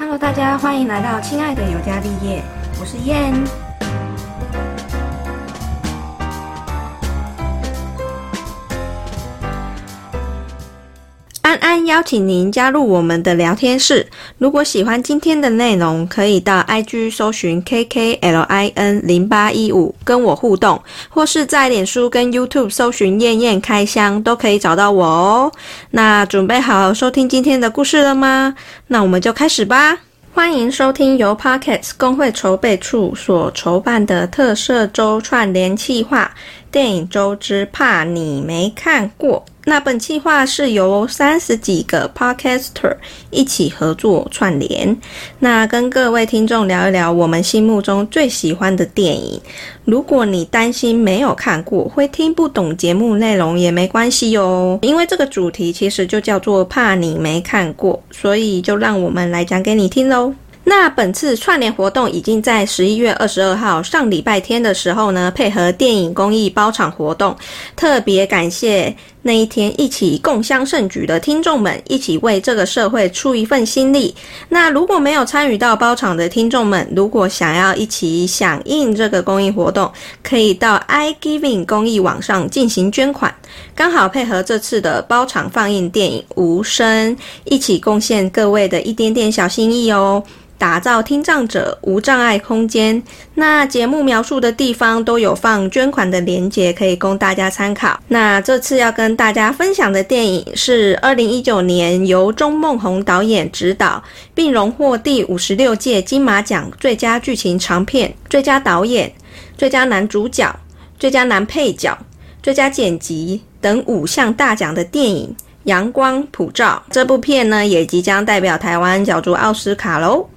Hello，大家欢迎来到亲爱的尤加利叶，我是燕。安安邀请您加入我们的聊天室。如果喜欢今天的内容，可以到 IG 搜寻 KKLIN 零八一五跟我互动，或是在脸书跟 YouTube 搜寻燕燕开箱，都可以找到我哦。那准备好收听今天的故事了吗？那我们就开始吧。欢迎收听由 Pockets 工会筹备处所筹办的特色周串联企划——电影周之怕你没看过。那本计划是由三十几个 Podcaster 一起合作串联，那跟各位听众聊一聊我们心目中最喜欢的电影。如果你担心没有看过会听不懂节目内容也没关系哟，因为这个主题其实就叫做怕你没看过，所以就让我们来讲给你听喽。那本次串联活动已经在十一月二十二号上礼拜天的时候呢，配合电影公益包场活动，特别感谢那一天一起共襄盛举的听众们，一起为这个社会出一份心力。那如果没有参与到包场的听众们，如果想要一起响应这个公益活动，可以到 iGiving 公益网上进行捐款，刚好配合这次的包场放映电影《无声》，一起贡献各位的一点点小心意哦。打造听障者无障碍空间。那节目描述的地方都有放捐款的链接，可以供大家参考。那这次要跟大家分享的电影是二零一九年由钟梦宏导演执导，并荣获第五十六届金马奖最佳剧情长片、最佳导演、最佳男主角、最佳男配角、最佳剪辑等五项大奖的电影。阳光普照这部片呢，也即将代表台湾角逐奥斯卡喽。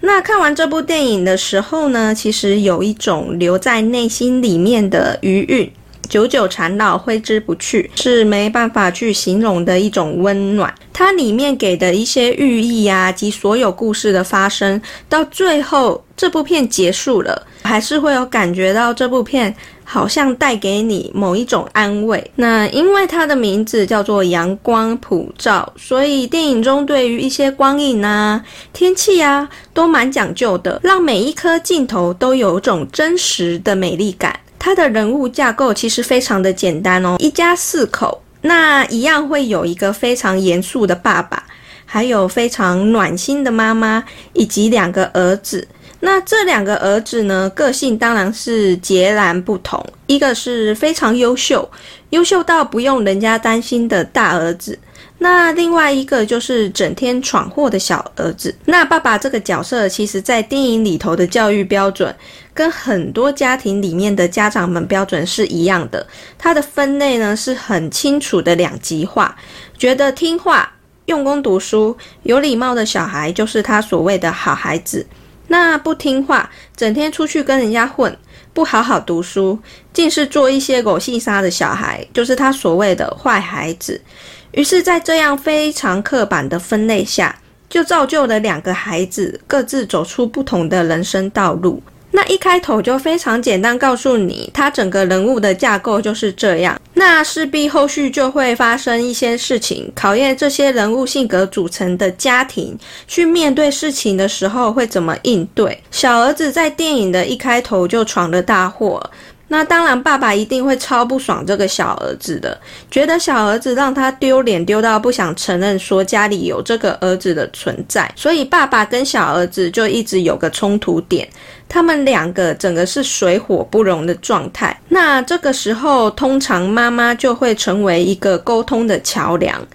那看完这部电影的时候呢，其实有一种留在内心里面的余韵，久久缠绕，挥之不去，是没办法去形容的一种温暖。它里面给的一些寓意啊，及所有故事的发生，到最后这部片结束了，还是会有感觉到这部片。好像带给你某一种安慰。那因为它的名字叫做阳光普照，所以电影中对于一些光影啊、天气啊都蛮讲究的，让每一颗镜头都有种真实的美丽感。它的人物架构其实非常的简单哦，一家四口，那一样会有一个非常严肃的爸爸，还有非常暖心的妈妈，以及两个儿子。那这两个儿子呢，个性当然是截然不同。一个是非常优秀，优秀到不用人家担心的大儿子。那另外一个就是整天闯祸的小儿子。那爸爸这个角色，其实在电影里头的教育标准，跟很多家庭里面的家长们标准是一样的。他的分类呢是很清楚的两极化，觉得听话、用功读书、有礼貌的小孩，就是他所谓的好孩子。那不听话，整天出去跟人家混，不好好读书，竟是做一些狗戏沙的小孩，就是他所谓的坏孩子。于是，在这样非常刻板的分类下，就造就了两个孩子各自走出不同的人生道路。那一开头就非常简单，告诉你他整个人物的架构就是这样。那势必后续就会发生一些事情，考验这些人物性格组成的家庭，去面对事情的时候会怎么应对。小儿子在电影的一开头就闯了大祸。那当然，爸爸一定会超不爽这个小儿子的，觉得小儿子让他丢脸丢到不想承认说家里有这个儿子的存在，所以爸爸跟小儿子就一直有个冲突点，他们两个整个是水火不容的状态。那这个时候，通常妈妈就会成为一个沟通的桥梁。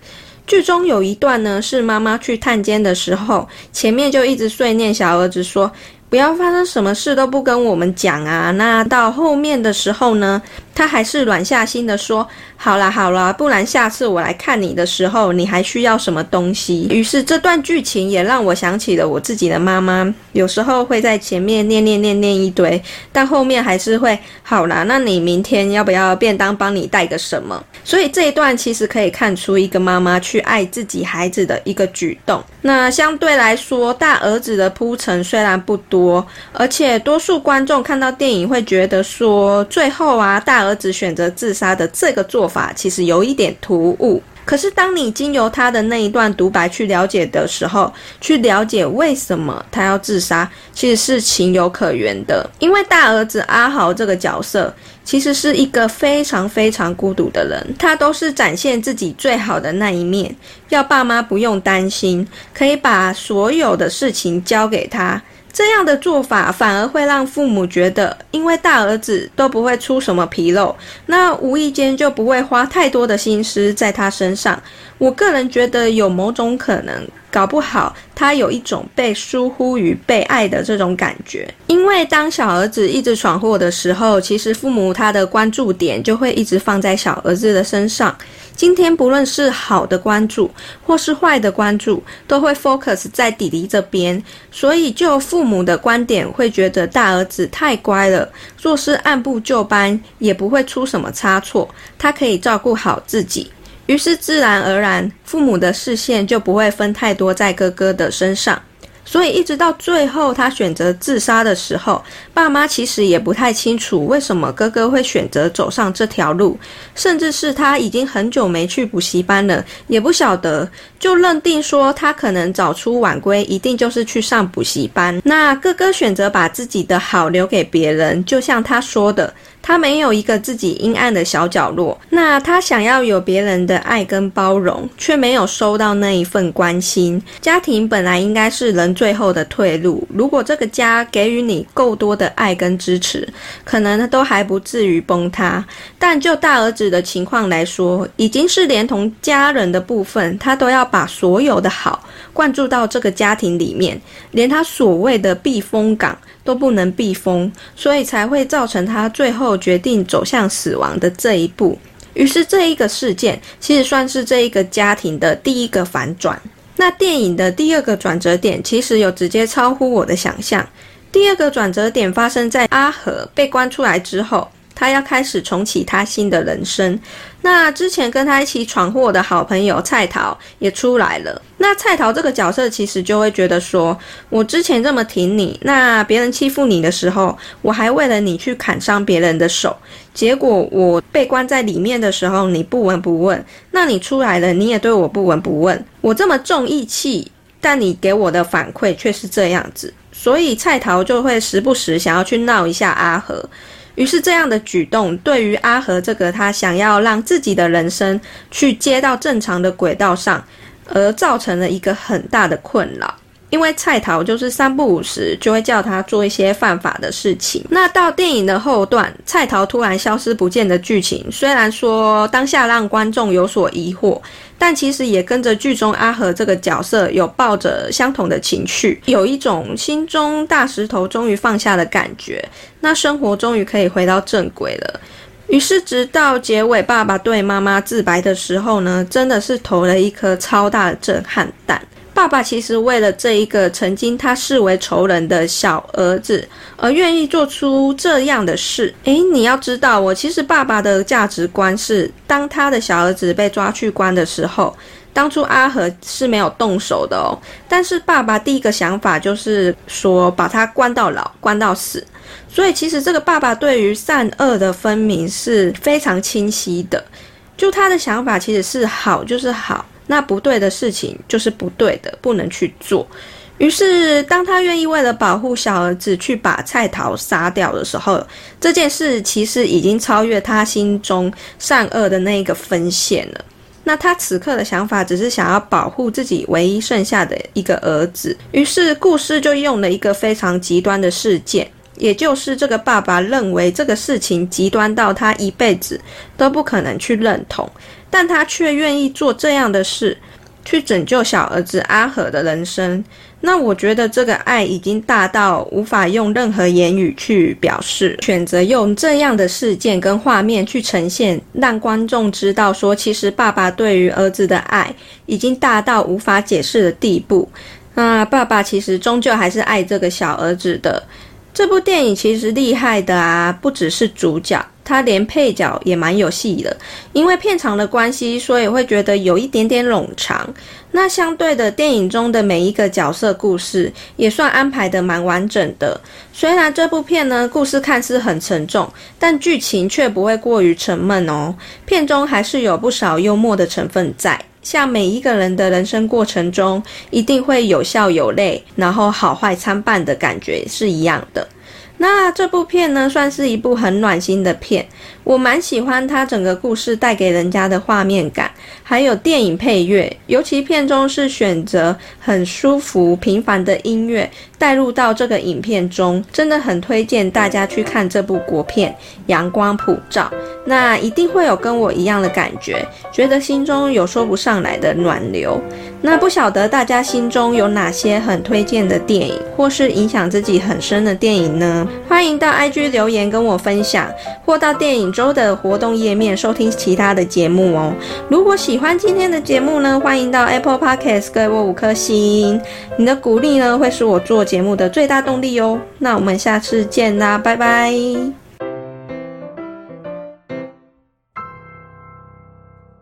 剧中有一段呢，是妈妈去探监的时候，前面就一直碎念小儿子说。不要发生什么事都不跟我们讲啊！那到后面的时候呢，他还是软下心的说：“好啦好啦，不然下次我来看你的时候，你还需要什么东西？”于是这段剧情也让我想起了我自己的妈妈，有时候会在前面念念念念一堆，但后面还是会好啦。那你明天要不要便当帮你带个什么？所以这一段其实可以看出一个妈妈去爱自己孩子的一个举动。那相对来说，大儿子的铺陈虽然不多。而且多数观众看到电影会觉得说，最后啊，大儿子选择自杀的这个做法其实有一点突兀。可是当你经由他的那一段独白去了解的时候，去了解为什么他要自杀，其实是情有可原的。因为大儿子阿豪这个角色。其实是一个非常非常孤独的人，他都是展现自己最好的那一面，要爸妈不用担心，可以把所有的事情交给他。这样的做法反而会让父母觉得，因为大儿子都不会出什么纰漏，那无意间就不会花太多的心思在他身上。我个人觉得有某种可能。搞不好他有一种被疏忽与被爱的这种感觉，因为当小儿子一直闯祸的时候，其实父母他的关注点就会一直放在小儿子的身上。今天不论是好的关注或是坏的关注，都会 focus 在弟弟这边，所以就父母的观点会觉得大儿子太乖了，做事按部就班，也不会出什么差错，他可以照顾好自己。于是自然而然，父母的视线就不会分太多在哥哥的身上。所以一直到最后，他选择自杀的时候，爸妈其实也不太清楚为什么哥哥会选择走上这条路，甚至是他已经很久没去补习班了，也不晓得，就认定说他可能早出晚归，一定就是去上补习班。那哥哥选择把自己的好留给别人，就像他说的。他没有一个自己阴暗的小角落，那他想要有别人的爱跟包容，却没有收到那一份关心。家庭本来应该是人最后的退路，如果这个家给予你够多的爱跟支持，可能都还不至于崩塌。但就大儿子的情况来说，已经是连同家人的部分，他都要把所有的好灌注到这个家庭里面，连他所谓的避风港。都不能避风，所以才会造成他最后决定走向死亡的这一步。于是，这一个事件其实算是这一个家庭的第一个反转。那电影的第二个转折点，其实有直接超乎我的想象。第二个转折点发生在阿和被关出来之后。他要开始重启他新的人生。那之前跟他一起闯祸的好朋友蔡桃也出来了。那蔡桃这个角色其实就会觉得说，我之前这么挺你，那别人欺负你的时候，我还为了你去砍伤别人的手。结果我被关在里面的时候，你不闻不问。那你出来了，你也对我不闻不问。我这么重义气，但你给我的反馈却是这样子。所以蔡桃就会时不时想要去闹一下阿和。于是，这样的举动对于阿和这个他想要让自己的人生去接到正常的轨道上，而造成了一个很大的困扰。因为蔡桃就是三不五时就会叫他做一些犯法的事情。那到电影的后段，蔡桃突然消失不见的剧情，虽然说当下让观众有所疑惑，但其实也跟着剧中阿和这个角色有抱着相同的情绪，有一种心中大石头终于放下的感觉。那生活终于可以回到正轨了。于是直到结尾，爸爸对妈妈自白的时候呢，真的是投了一颗超大的震撼弹。爸爸其实为了这一个曾经他视为仇人的小儿子，而愿意做出这样的事。诶，你要知道，我其实爸爸的价值观是，当他的小儿子被抓去关的时候，当初阿和是没有动手的哦。但是爸爸第一个想法就是说，把他关到老，关到死。所以其实这个爸爸对于善恶的分明是非常清晰的。就他的想法其实是好就是好。那不对的事情就是不对的，不能去做。于是，当他愿意为了保护小儿子去把蔡桃杀掉的时候，这件事其实已经超越他心中善恶的那一个分线了。那他此刻的想法只是想要保护自己唯一剩下的一个儿子。于是，故事就用了一个非常极端的事件，也就是这个爸爸认为这个事情极端到他一辈子都不可能去认同。但他却愿意做这样的事，去拯救小儿子阿和的人生。那我觉得这个爱已经大到无法用任何言语去表示。选择用这样的事件跟画面去呈现，让观众知道说，其实爸爸对于儿子的爱已经大到无法解释的地步。那爸爸其实终究还是爱这个小儿子的。这部电影其实厉害的啊，不只是主角。他连配角也蛮有戏的。因为片长的关系，所以会觉得有一点点冗长。那相对的，电影中的每一个角色故事也算安排的蛮完整的。虽然这部片呢故事看似很沉重，但剧情却不会过于沉闷哦。片中还是有不少幽默的成分在。像每一个人的人生过程中，一定会有笑有泪，然后好坏参半的感觉是一样的。那这部片呢，算是一部很暖心的片，我蛮喜欢它整个故事带给人家的画面感，还有电影配乐，尤其片中是选择很舒服平凡的音乐。带入到这个影片中，真的很推荐大家去看这部国片《阳光普照》，那一定会有跟我一样的感觉，觉得心中有说不上来的暖流。那不晓得大家心中有哪些很推荐的电影，或是影响自己很深的电影呢？欢迎到 IG 留言跟我分享，或到电影周的活动页面收听其他的节目哦。如果喜欢今天的节目呢，欢迎到 Apple Podcast 给我五颗星，你的鼓励呢会是我做。节目的最大动力哦，那我们下次见啦，拜拜。